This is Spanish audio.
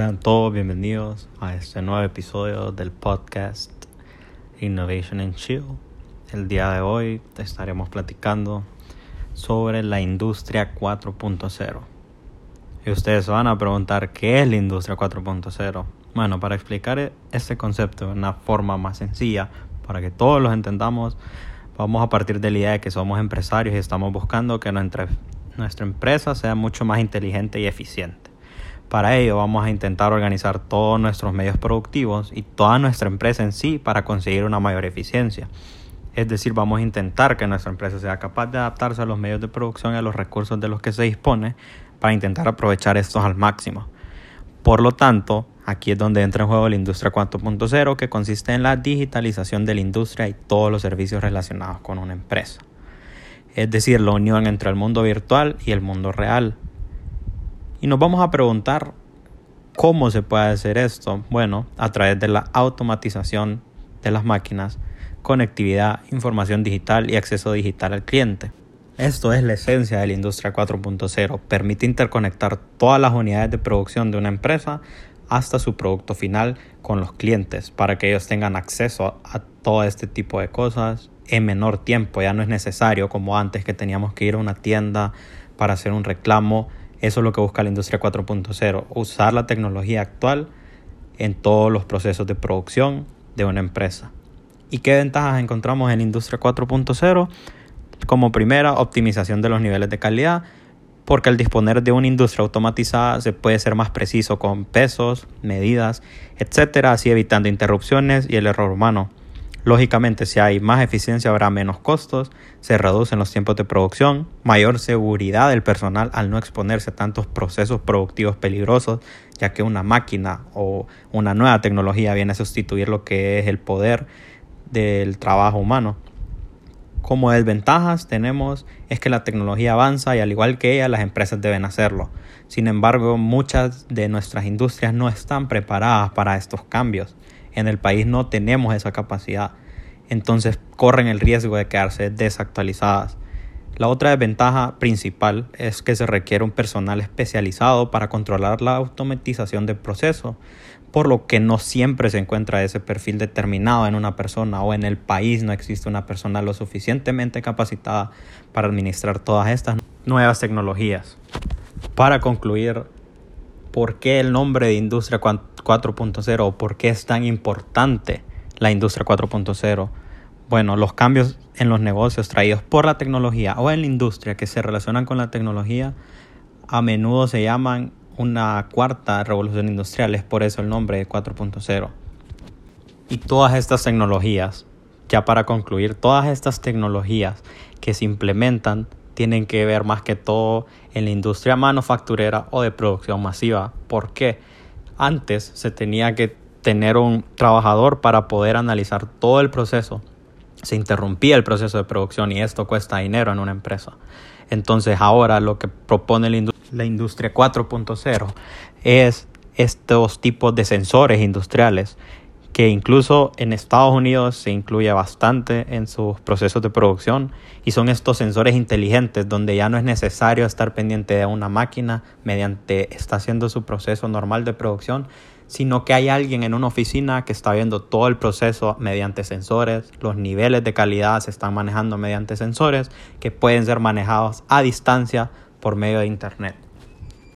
Sean todos bienvenidos a este nuevo episodio del podcast Innovation and Chill. El día de hoy te estaremos platicando sobre la industria 4.0. Y ustedes van a preguntar qué es la industria 4.0. Bueno, para explicar este concepto de una forma más sencilla, para que todos lo entendamos, vamos a partir de la idea de que somos empresarios y estamos buscando que nuestra empresa sea mucho más inteligente y eficiente. Para ello vamos a intentar organizar todos nuestros medios productivos y toda nuestra empresa en sí para conseguir una mayor eficiencia. Es decir, vamos a intentar que nuestra empresa sea capaz de adaptarse a los medios de producción y a los recursos de los que se dispone para intentar aprovechar estos al máximo. Por lo tanto, aquí es donde entra en juego la industria 4.0 que consiste en la digitalización de la industria y todos los servicios relacionados con una empresa. Es decir, la unión entre el mundo virtual y el mundo real, y nos vamos a preguntar cómo se puede hacer esto. Bueno, a través de la automatización de las máquinas, conectividad, información digital y acceso digital al cliente. Esto es la esencia de la industria 4.0. Permite interconectar todas las unidades de producción de una empresa hasta su producto final con los clientes para que ellos tengan acceso a todo este tipo de cosas en menor tiempo. Ya no es necesario como antes que teníamos que ir a una tienda para hacer un reclamo eso es lo que busca la industria 4.0, usar la tecnología actual en todos los procesos de producción de una empresa. ¿Y qué ventajas encontramos en la industria 4.0? Como primera, optimización de los niveles de calidad, porque al disponer de una industria automatizada se puede ser más preciso con pesos, medidas, etcétera, así evitando interrupciones y el error humano. Lógicamente, si hay más eficiencia habrá menos costos, se reducen los tiempos de producción, mayor seguridad del personal al no exponerse a tantos procesos productivos peligrosos, ya que una máquina o una nueva tecnología viene a sustituir lo que es el poder del trabajo humano. Como desventajas tenemos es que la tecnología avanza y al igual que ella las empresas deben hacerlo. Sin embargo, muchas de nuestras industrias no están preparadas para estos cambios en el país no tenemos esa capacidad. Entonces corren el riesgo de quedarse desactualizadas. La otra desventaja principal es que se requiere un personal especializado para controlar la automatización del proceso, por lo que no siempre se encuentra ese perfil determinado en una persona o en el país no existe una persona lo suficientemente capacitada para administrar todas estas nuevas tecnologías. Para concluir, ¿por qué el nombre de Industria 4.0 o por qué es tan importante la industria 4.0. Bueno, los cambios en los negocios traídos por la tecnología o en la industria que se relacionan con la tecnología a menudo se llaman una cuarta revolución industrial, es por eso el nombre de 4.0. Y todas estas tecnologías, ya para concluir, todas estas tecnologías que se implementan tienen que ver más que todo en la industria manufacturera o de producción masiva. ¿Por qué? Antes se tenía que tener un trabajador para poder analizar todo el proceso. Se interrumpía el proceso de producción y esto cuesta dinero en una empresa. Entonces ahora lo que propone la, industria 4.0 es estos tipos de sensores industriales que incluso en Estados Unidos se incluye bastante en sus procesos de producción y son estos sensores inteligentes donde ya no es necesario estar pendiente de una máquina mediante está haciendo su proceso normal de producción, sino que hay alguien en una oficina que está viendo todo el proceso mediante sensores, los niveles de calidad se están manejando mediante sensores que pueden ser manejados a distancia por medio de internet.